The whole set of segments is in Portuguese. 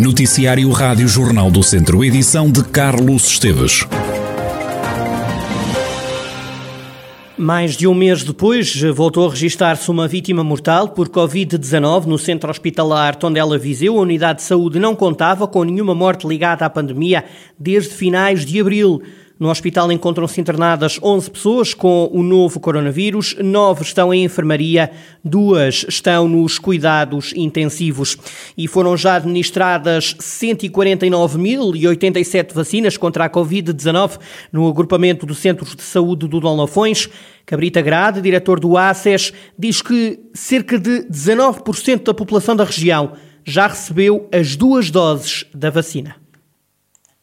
Noticiário Rádio Jornal do Centro, edição de Carlos Esteves. Mais de um mês depois, voltou a registrar-se uma vítima mortal por Covid-19 no centro hospitalar Tondela Viseu. A unidade de saúde não contava com nenhuma morte ligada à pandemia desde finais de abril. No hospital encontram-se internadas 11 pessoas com o novo coronavírus, 9 estão em enfermaria, duas estão nos cuidados intensivos. E foram já administradas 149.087 vacinas contra a Covid-19 no agrupamento dos Centros de Saúde do Dom Lafões. Cabrita Grade, diretor do ACES, diz que cerca de 19% da população da região já recebeu as duas doses da vacina.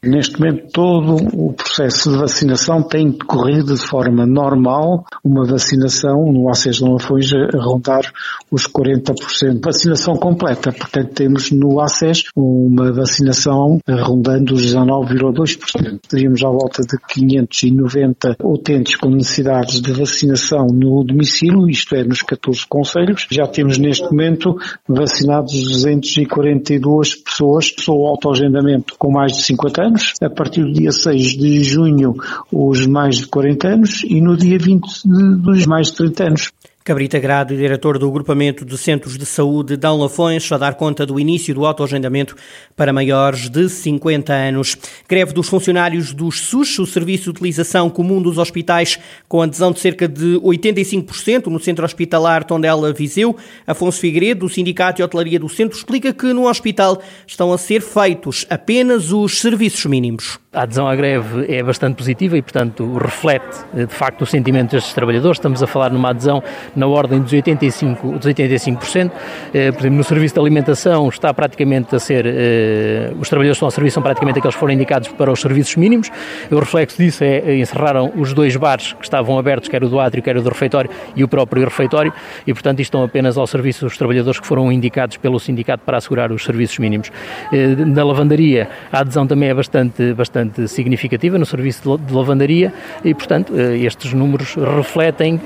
Neste momento, todo o processo de vacinação tem decorrido de forma normal, uma vacinação no ACES de Lafões a rondar os 40%. Vacinação completa, portanto, temos no ACES uma vacinação rondando os 19,2%. Teríamos à volta de 590 utentes com necessidades de vacinação no domicílio, isto é, nos 14 conselhos. Já temos neste momento vacinados 242 pessoas, sou autoagendamento com mais de 50 anos anos, a partir do dia 6 de junho os mais de 40 anos e no dia 20 dos mais de 30 anos. Cabrita Grado, diretor do Agrupamento de Centros de Saúde de Lafões, a dar conta do início do autoagendamento para maiores de 50 anos. Greve dos funcionários dos SUS, o Serviço de Utilização Comum dos Hospitais, com adesão de cerca de 85% no Centro Hospitalar Tondela Viseu. Afonso Figueiredo, do Sindicato e Hotelaria do Centro, explica que no hospital estão a ser feitos apenas os serviços mínimos. A adesão à greve é bastante positiva e, portanto, reflete de facto o sentimento destes trabalhadores. Estamos a falar numa adesão na ordem dos 85%. Dos 85%. Eh, por exemplo, no serviço de alimentação está praticamente a ser, eh, os trabalhadores que estão a serviço são praticamente aqueles que foram indicados para os serviços mínimos. O reflexo disso é, é encerraram os dois bares que estavam abertos, quer o do átrio, quer o do refeitório, e o próprio refeitório, e, portanto, estão apenas ao serviço dos trabalhadores que foram indicados pelo sindicato para assegurar os serviços mínimos. Eh, na lavandaria, a adesão também é bastante, bastante significativa no serviço de lavandaria e, portanto, estes números refletem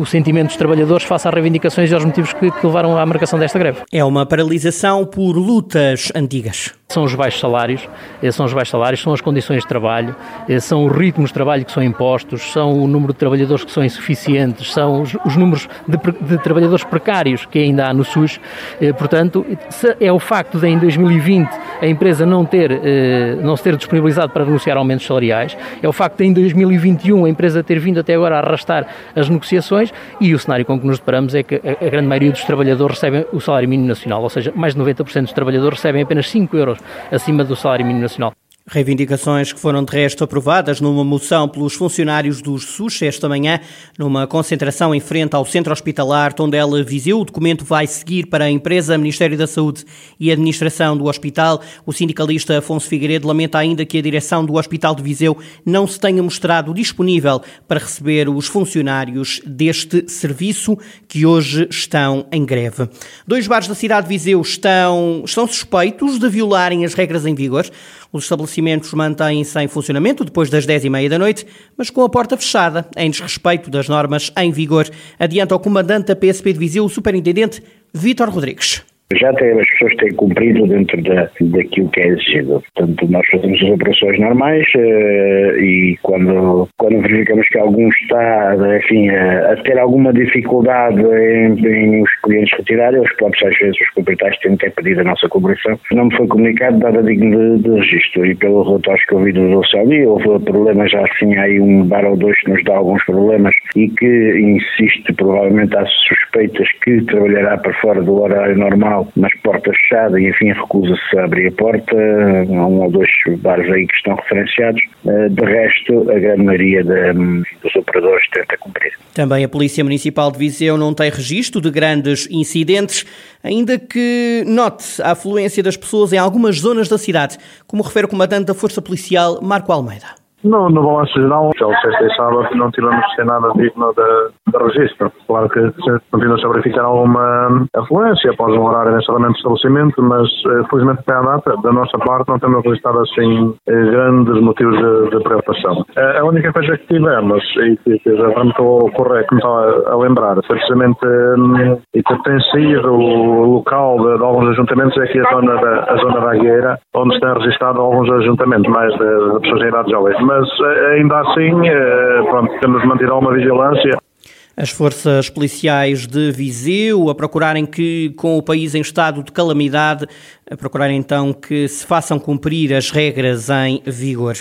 o sentimento trabalhadores face às reivindicações e aos motivos que, que levaram à marcação desta greve. É uma paralisação por lutas antigas. São os baixos salários, eh, são os baixos salários, são as condições de trabalho, eh, são os ritmos de trabalho que são impostos, são o número de trabalhadores que são insuficientes, são os, os números de, de, trabalhadores precários que ainda há no SUS. Eh, portanto, é o facto de em 2020 a empresa não ter, não se ter disponibilizado para negociar aumentos salariais, é o facto de em 2021 a empresa ter vindo até agora a arrastar as negociações e o cenário com que nos deparamos é que a grande maioria dos trabalhadores recebem o salário mínimo nacional, ou seja, mais de 90% dos trabalhadores recebem apenas 5 euros acima do salário mínimo nacional. Reivindicações que foram de resto aprovadas numa moção pelos funcionários dos SUS esta manhã, numa concentração em frente ao Centro Hospitalar Tondela Viseu. O documento vai seguir para a empresa, Ministério da Saúde e Administração do Hospital. O sindicalista Afonso Figueiredo lamenta ainda que a direção do Hospital de Viseu não se tenha mostrado disponível para receber os funcionários deste serviço que hoje estão em greve. Dois bares da cidade de Viseu estão, estão suspeitos de violarem as regras em vigor. Os estabelecimentos mantêm-se em funcionamento depois das 10 e meia da noite, mas com a porta fechada, em desrespeito das normas em vigor. Adianta o comandante da PSP de Viseu, o superintendente Vítor Rodrigues. Já tem, as pessoas têm cumprido dentro da, daquilo que é exigido. Portanto, nós fazemos as operações normais uh, e quando, quando verificamos que algum está, enfim, a, a ter alguma dificuldade em, em, os clientes retirarem, os próprios, às vezes, os proprietários têm até pedido a nossa colaboração. Não me foi comunicado nada digno de, de registro e pelo relatório que eu vi do Celso houve problemas, já assim, há aí um bar ou dois que nos dá alguns problemas e que insiste, provavelmente há suspeitas que trabalhará para fora do horário normal mas porta fechada e enfim recusa-se a abrir a porta, há um ou dois bares aí que estão referenciados, eh, de resto a grande maioria de, dos operadores tenta cumprir. Também a Polícia Municipal de Viseu não tem registro de grandes incidentes, ainda que note a afluência das pessoas em algumas zonas da cidade, como refere o comandante da Força Policial Marco Almeida. No, no balanço geral, pelo sexta e sábado, não tivemos sem nada digno de, de registro. Claro que continua-se a verificar alguma afluência após um horário de estabelecimento, mas eh, felizmente até à data, da nossa parte, não temos registrado assim eh, grandes motivos de, de preocupação. A, única coisa que tivemos, e que, já estou correto, me estava a lembrar, foi precisamente, hum, e que tem sido o local de, de alguns ajuntamentos, é aqui a zona da, a zona da Agueira, onde está registrado alguns ajuntamentos, mais de, de pessoas em idade jovem. Mas eh, ainda assim, pronto, temos mantido alguma vigilância as forças policiais de Viseu a procurarem que, com o país em estado de calamidade, a procurarem então que se façam cumprir as regras em vigor.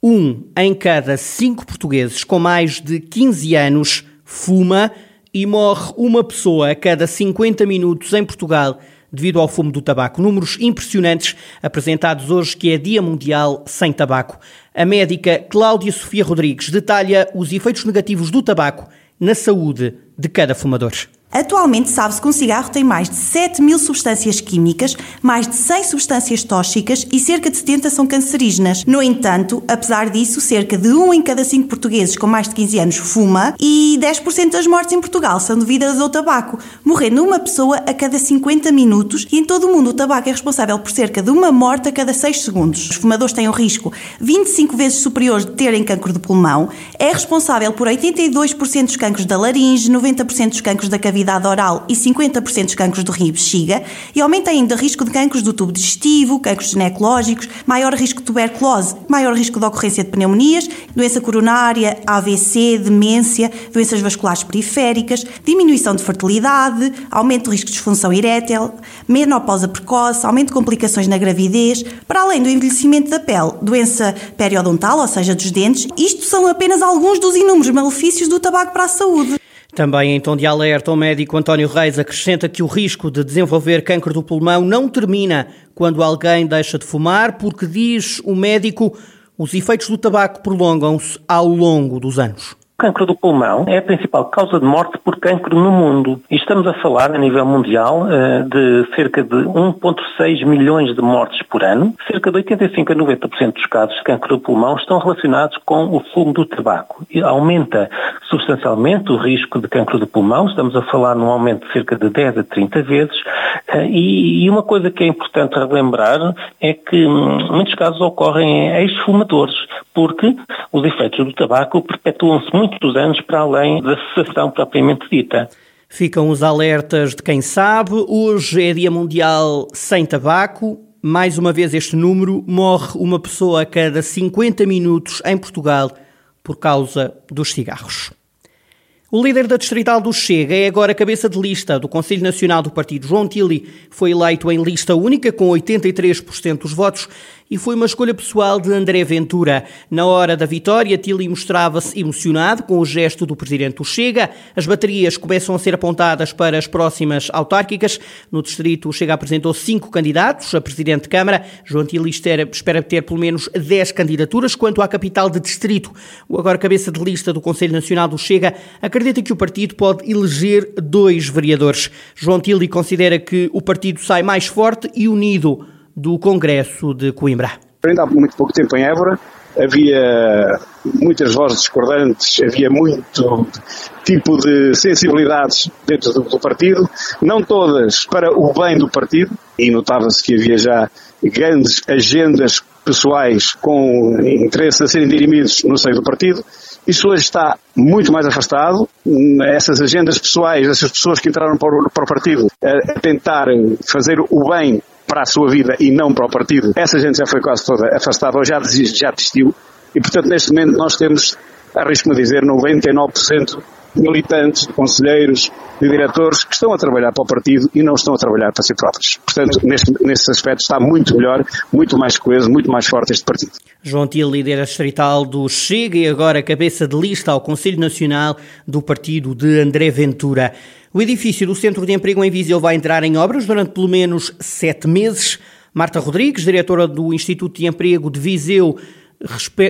Um em cada cinco portugueses com mais de 15 anos fuma e morre uma pessoa a cada 50 minutos em Portugal devido ao fumo do tabaco. Números impressionantes apresentados hoje, que é Dia Mundial Sem Tabaco. A médica Cláudia Sofia Rodrigues detalha os efeitos negativos do tabaco na saúde de cada fumador. Atualmente sabe-se que um cigarro tem mais de 7 mil substâncias químicas, mais de 100 substâncias tóxicas e cerca de 70 são cancerígenas. No entanto, apesar disso, cerca de 1 em cada 5 portugueses com mais de 15 anos fuma e 10% das mortes em Portugal são devidas ao tabaco, morrendo uma pessoa a cada 50 minutos e em todo o mundo o tabaco é responsável por cerca de uma morte a cada 6 segundos. Os fumadores têm um risco 25 vezes superior de terem cancro de pulmão, é responsável por 82% dos cancros da laringe, 90% dos cancros da cavidade cavidade oral e 50% dos cancros do rim e bexiga e aumenta ainda o risco de cancros do tubo digestivo, cancros ginecológicos, maior risco de tuberculose, maior risco de ocorrência de pneumonias, doença coronária, AVC, demência, doenças vasculares periféricas, diminuição de fertilidade, aumento do risco de disfunção erétil, menopausa precoce, aumento de complicações na gravidez, para além do envelhecimento da pele, doença periodontal, ou seja, dos dentes. Isto são apenas alguns dos inúmeros malefícios do tabaco para a saúde. Também em tom de alerta, o médico António Reis acrescenta que o risco de desenvolver câncer do pulmão não termina quando alguém deixa de fumar, porque diz o médico, os efeitos do tabaco prolongam-se ao longo dos anos cancro do pulmão é a principal causa de morte por cancro no mundo. E estamos a falar, a nível mundial, eh, de cerca de 1,6 milhões de mortes por ano. Cerca de 85 a 90% dos casos de cancro do pulmão estão relacionados com o fumo do tabaco. E aumenta substancialmente o risco de cancro do pulmão. Estamos a falar num aumento de cerca de 10 a 30 vezes. Eh, e uma coisa que é importante relembrar é que hum, muitos casos ocorrem em ex-fumadores, porque os efeitos do tabaco perpetuam-se muito muitos anos para além da cessação propriamente dita. Ficam os alertas de quem sabe. Hoje é Dia Mundial Sem Tabaco. Mais uma vez este número morre uma pessoa a cada 50 minutos em Portugal por causa dos cigarros. O líder da distrital do Chega é agora cabeça de lista do Conselho Nacional do Partido. João Tilly foi eleito em lista única com 83% dos votos e foi uma escolha pessoal de André Ventura. Na hora da vitória, Tilly mostrava-se emocionado com o gesto do presidente do Chega. As baterias começam a ser apontadas para as próximas autárquicas. No distrito, o Chega apresentou cinco candidatos a presidente de Câmara. João Tilly espera ter pelo menos dez candidaturas. Quanto à capital de distrito, o agora cabeça de lista do Conselho Nacional do Chega acredita que o partido pode eleger dois vereadores. João Tilly considera que o partido sai mais forte e unido do Congresso de Coimbra. Ainda há muito pouco tempo em Évora havia muitas vozes discordantes, havia muito tipo de sensibilidades dentro do, do partido, não todas para o bem do partido, e notava-se que havia já grandes agendas pessoais com interesse a serem dirimidos no seio do partido. Isso hoje está muito mais afastado. Essas agendas pessoais, essas pessoas que entraram para o, para o partido a tentar fazer o bem para a sua vida e não para o partido, essa gente já foi quase toda afastada ou já, já desistiu. E, portanto, neste momento nós temos, arrisco-me a dizer, 99% de militantes, de conselheiros, de diretores que estão a trabalhar para o partido e não estão a trabalhar para si próprios. Portanto, neste, nesse aspecto está muito melhor, muito mais coeso, muito mais forte este partido. João Til, líder distrital do Chega e agora cabeça de lista ao Conselho Nacional do partido de André Ventura. O edifício do Centro de Emprego em Viseu vai entrar em obras durante pelo menos sete meses. Marta Rodrigues, diretora do Instituto de Emprego de Viseu,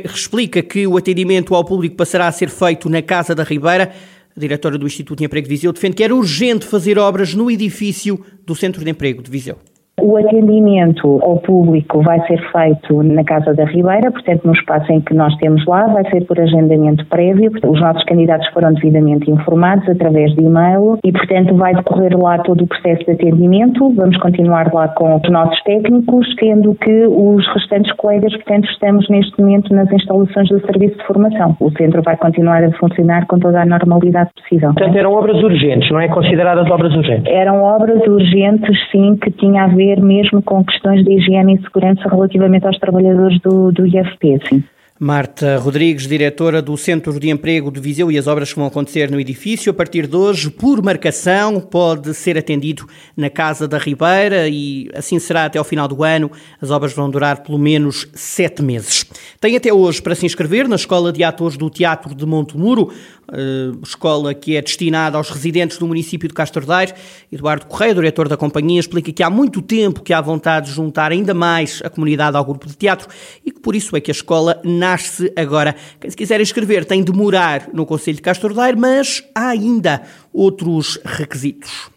explica que o atendimento ao público passará a ser feito na Casa da Ribeira. A diretora do Instituto de Emprego de Viseu defende que era urgente fazer obras no edifício do Centro de Emprego de Viseu. O atendimento ao público vai ser feito na Casa da Ribeira, portanto, no espaço em que nós temos lá, vai ser por agendamento prévio. Os nossos candidatos foram devidamente informados através de e-mail e, portanto, vai decorrer lá todo o processo de atendimento. Vamos continuar lá com os nossos técnicos, sendo que os restantes colegas, portanto, estamos neste momento nas instalações do serviço de formação. O centro vai continuar a funcionar com toda a normalidade possível. Portanto, eram obras urgentes, não é? Consideradas obras urgentes? Eram obras urgentes, sim, que tinha a ver mesmo com questões de higiene e segurança relativamente aos trabalhadores do, do IFP, sim. Marta Rodrigues, diretora do Centro de Emprego de Viseu e as obras que vão acontecer no edifício, a partir de hoje, por marcação, pode ser atendido na Casa da Ribeira e assim será até ao final do ano. As obras vão durar pelo menos sete meses. Tem até hoje para se inscrever na Escola de Atores do Teatro de Montemuro, escola que é destinada aos residentes do município de Castordeiro. Eduardo Correia, diretor da companhia, explica que há muito tempo que há vontade de juntar ainda mais a comunidade ao grupo de teatro e que por isso é que a escola nasce agora. Quem se quiser inscrever tem de morar no Conselho de Castordeiro, mas há ainda outros requisitos.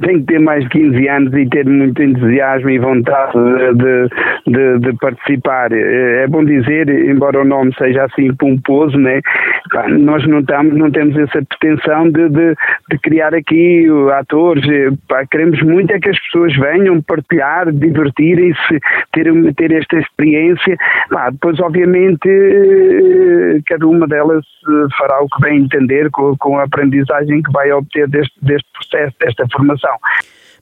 Tem que ter mais de 15 anos e ter muito entusiasmo e vontade de, de, de, participar. É bom dizer, embora o nome seja assim pomposo, né? nós não, não temos essa pretensão de, de, de criar aqui atores. Pá, queremos muito é que as pessoas venham partilhar, divertirem-se, ter, ter esta experiência. Pá, depois, obviamente, cada uma delas fará o que bem entender com, com a aprendizagem que vai obter deste, deste processo, desta formação.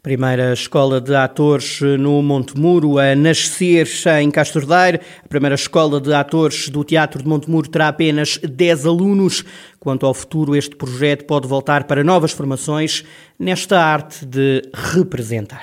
Primeira escola de atores no Montemuro a nascer em Castordeiro. A primeira escola de atores do Teatro de Montemuro terá apenas 10 alunos. Quanto ao futuro, este projeto pode voltar para novas formações nesta arte de representar.